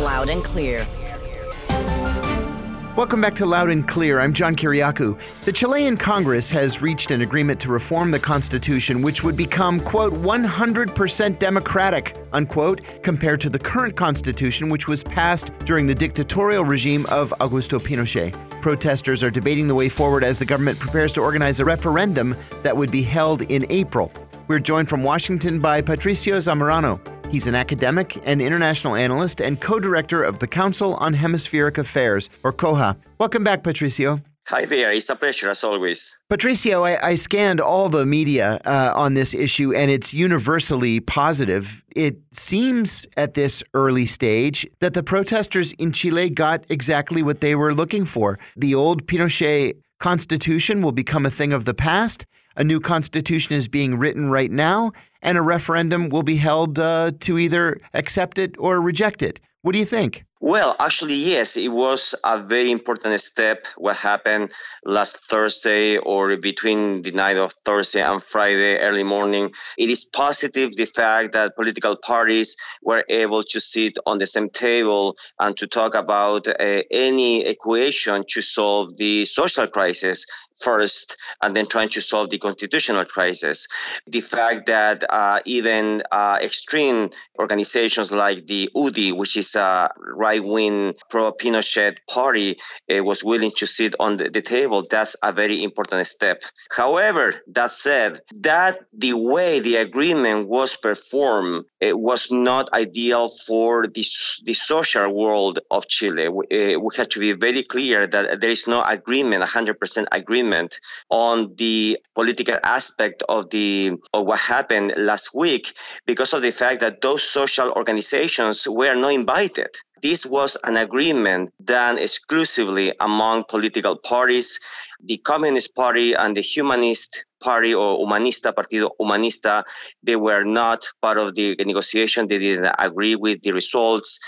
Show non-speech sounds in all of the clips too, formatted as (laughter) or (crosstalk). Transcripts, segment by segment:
loud and clear. Welcome back to Loud and Clear. I'm John Kiriakou. The Chilean Congress has reached an agreement to reform the Constitution, which would become, quote, 100% democratic, unquote, compared to the current Constitution, which was passed during the dictatorial regime of Augusto Pinochet. Protesters are debating the way forward as the government prepares to organize a referendum that would be held in April. We're joined from Washington by Patricio Zamorano. He's an academic and international analyst and co director of the Council on Hemispheric Affairs, or COHA. Welcome back, Patricio. Hi there. It's a pleasure as always. Patricio, I, I scanned all the media uh, on this issue and it's universally positive. It seems at this early stage that the protesters in Chile got exactly what they were looking for. The old Pinochet constitution will become a thing of the past. A new constitution is being written right now, and a referendum will be held uh, to either accept it or reject it. What do you think? Well, actually, yes, it was a very important step. What happened last Thursday or between the night of Thursday and Friday early morning. It is positive the fact that political parties were able to sit on the same table and to talk about uh, any equation to solve the social crisis first and then trying to solve the constitutional crisis. The fact that uh, even uh, extreme organizations like the UDI, which is a right wing pro Pinochet party, uh, was willing to sit on the, the, table, that's a very important step. However, that said, that the way the agreement was performed it was not ideal for the, the social world of Chile. We, uh, we have to be very clear that there is no agreement, 100% agreement agreement on the political aspect of the of what happened last week because of the fact that those social organizations were not invited. This was an agreement done exclusively among political parties. The Communist Party and the Humanist Party or Humanista, Partido Humanista, they were not part of the negotiation. They didn't agree with the results.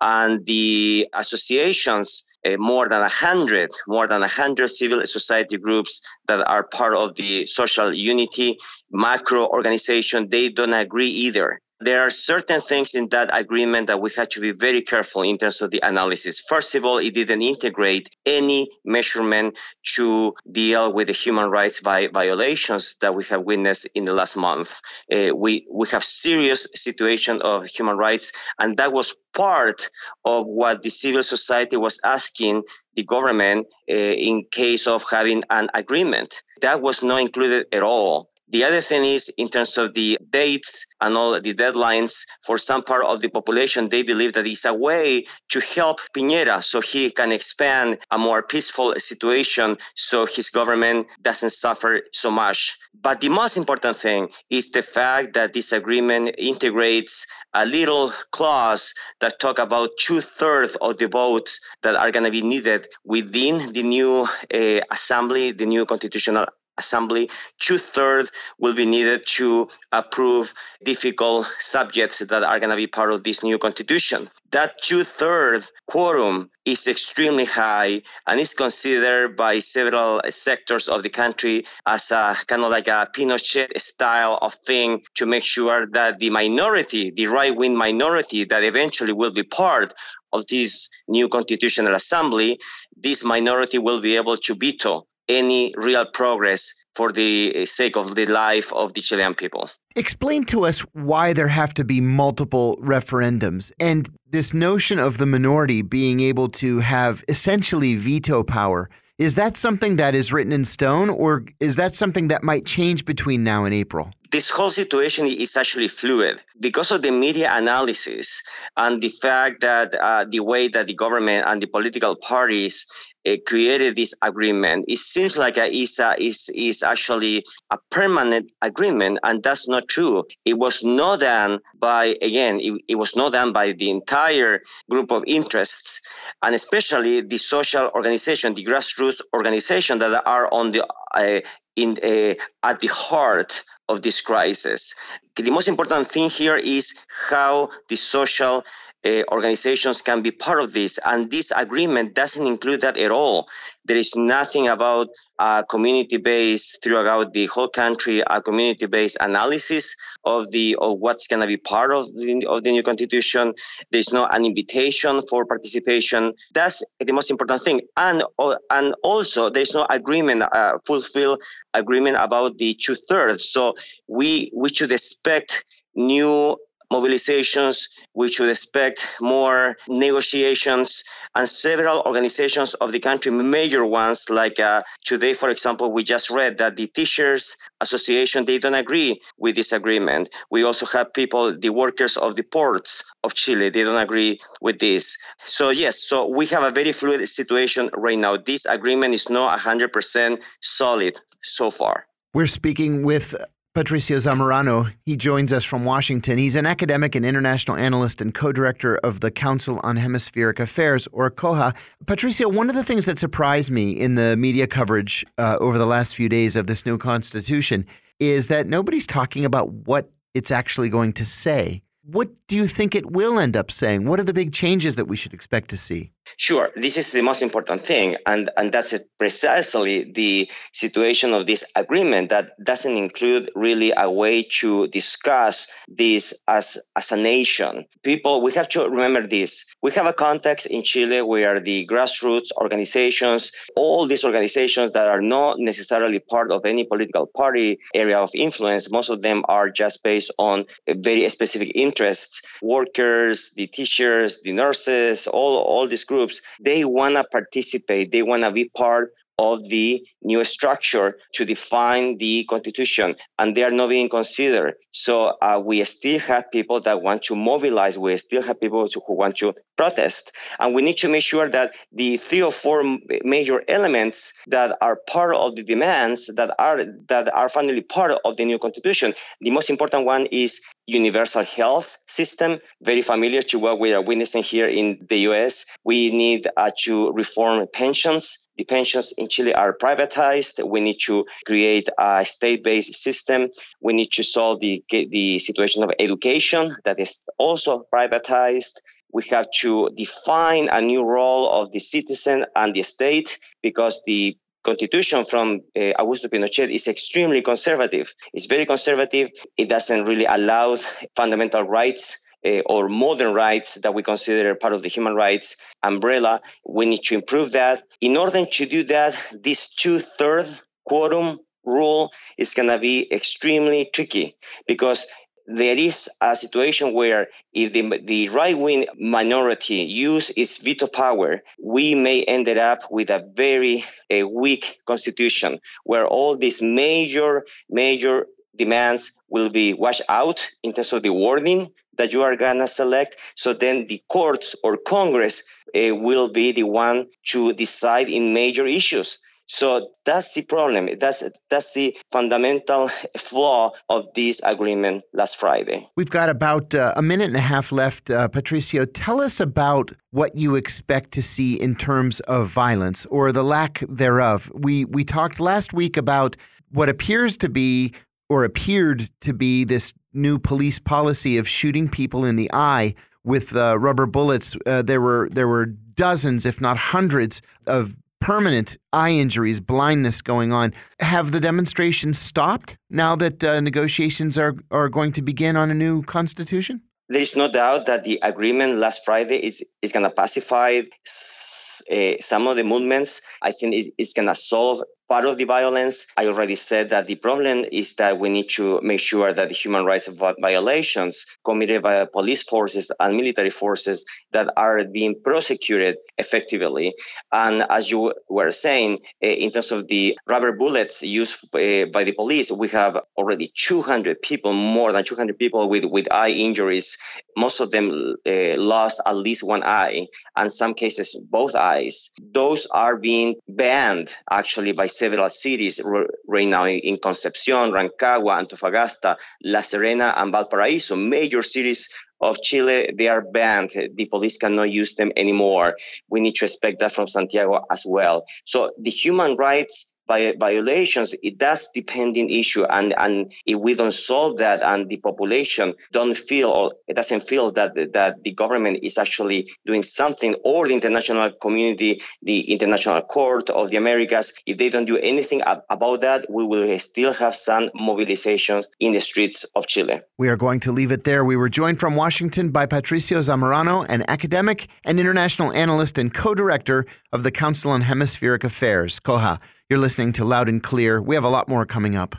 And the associations uh, more than a hundred, more than a hundred civil society groups that are part of the social unity macro organization. They don't agree either there are certain things in that agreement that we have to be very careful in terms of the analysis. First of all, it didn't integrate any measurement to deal with the human rights violations that we have witnessed in the last month. Uh, we we have serious situation of human rights, and that was part of what the civil society was asking the government uh, in case of having an agreement. That was not included at all the other thing is, in terms of the dates and all the deadlines, for some part of the population, they believe that it's a way to help Piñera so he can expand a more peaceful situation so his government doesn't suffer so much. But the most important thing is the fact that this agreement integrates a little clause that talk about two thirds of the votes that are going to be needed within the new uh, assembly, the new constitutional assembly, two thirds will be needed to approve difficult subjects that are going to be part of this new constitution. That two thirds quorum is extremely high and is considered by several sectors of the country as a kind of like a Pinochet style of thing to make sure that the minority, the right wing minority that eventually will be part of this new constitutional assembly, this minority will be able to veto any real progress for the sake of the life of the Chilean people. Explain to us why there have to be multiple referendums and this notion of the minority being able to have essentially veto power. Is that something that is written in stone, or is that something that might change between now and April? This whole situation is actually fluid because of the media analysis and the fact that uh, the way that the government and the political parties uh, created this agreement. It seems like a, is, a, is, is actually a permanent agreement, and that's not true. It was not done by, again, it, it was not done by the entire group of interests, and especially the social organization, the grassroots organization that are on the uh, in uh, at the heart of this crisis. The most important thing here is how the social uh, organizations can be part of this. And this agreement doesn't include that at all. There is nothing about a community-based throughout the whole country, a community-based analysis of the of what's going to be part of the, of the new constitution. There's no an invitation for participation. That's the most important thing, and uh, and also there's no agreement, uh, fulfill agreement about the two thirds. So we we should expect new mobilizations. We should expect more negotiations and several organizations of the country, major ones like uh, today, for example, we just read that the teachers association they don't agree with this agreement. We also have people, the workers of the ports of Chile, they don't agree with this. So yes, so we have a very fluid situation right now. This agreement is not 100% solid so far. We're speaking with Patricio Zamorano. He joins us from Washington. He's an academic and international analyst and co director of the Council on Hemispheric Affairs, or COHA. Patricio, one of the things that surprised me in the media coverage uh, over the last few days of this new constitution is that nobody's talking about what it's actually going to say. What do you think it will end up saying? What are the big changes that we should expect to see? Sure, this is the most important thing, and and that's precisely the situation of this agreement that doesn't include really a way to discuss this as as a nation. People, we have to remember this. We have a context in Chile where the grassroots organizations, all these organizations that are not necessarily part of any political party area of influence, most of them are just based on very specific interests. Workers, the teachers, the nurses, all all these groups, they want to participate, they want to be part of the new structure to define the constitution, and they are not being considered. So uh, we still have people that want to mobilize. We still have people who want to protest, and we need to make sure that the three or four major elements that are part of the demands that are that are finally part of the new constitution. The most important one is universal health system, very familiar to what we are witnessing here in the US. We need uh, to reform pensions. The pensions in Chile are privatized. We need to create a state based system. We need to solve the, the situation of education that is also privatized. We have to define a new role of the citizen and the state because the constitution from uh, Augusto Pinochet is extremely conservative. It's very conservative. It doesn't really allow fundamental rights uh, or modern rights that we consider part of the human rights umbrella. We need to improve that. In order to do that, this two third quorum rule is going to be extremely tricky because there is a situation where if the, the right-wing minority use its veto power, we may end up with a very a weak constitution where all these major, major demands will be washed out in terms of the wording that you are going to select. So then the courts or Congress uh, will be the one to decide in major issues. So that's the problem. That's that's the fundamental (laughs) flaw of this agreement last Friday. We've got about uh, a minute and a half left. Uh, Patricio, tell us about what you expect to see in terms of violence or the lack thereof. We we talked last week about what appears to be or appeared to be this new police policy of shooting people in the eye with uh, rubber bullets. Uh, there were there were dozens, if not hundreds, of permanent eye injuries, blindness going on. Have the demonstrations stopped now that uh, negotiations are, are going to begin on a new constitution? There is no doubt that the agreement last Friday is, is going to pacify uh, some of the movements. I think it, it's going to solve part of the violence. I already said that the problem is that we need to make sure that the human rights violations committed by police forces and military forces that are being prosecuted effectively. And as you were saying, eh, in terms of the rubber bullets used eh, by the police, we have already 200 people, more than 200 people with, with eye injuries. Most of them uh, lost at least one eye, and some cases both eyes. Those are being banned actually by several cities right now in Concepcion, Rancagua, Antofagasta, La Serena, and Valparaiso, major cities of Chile, they are banned. The police cannot use them anymore. We need to expect that from Santiago as well. So the human rights violations, it, that's depending issue. And, and if we don't solve that and the population don't feel or it doesn't feel that, that the government is actually doing something or the international community, the International Court of the Americas, if they don't do anything about that, we will still have some mobilization in the streets of Chile. We are going to leave it there. We were joined from Washington by Patricio Zamorano, an academic and international analyst and co director of the Council on Hemispheric Affairs, COHA. You're listening to Loud and Clear. We have a lot more coming up.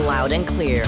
Loud and Clear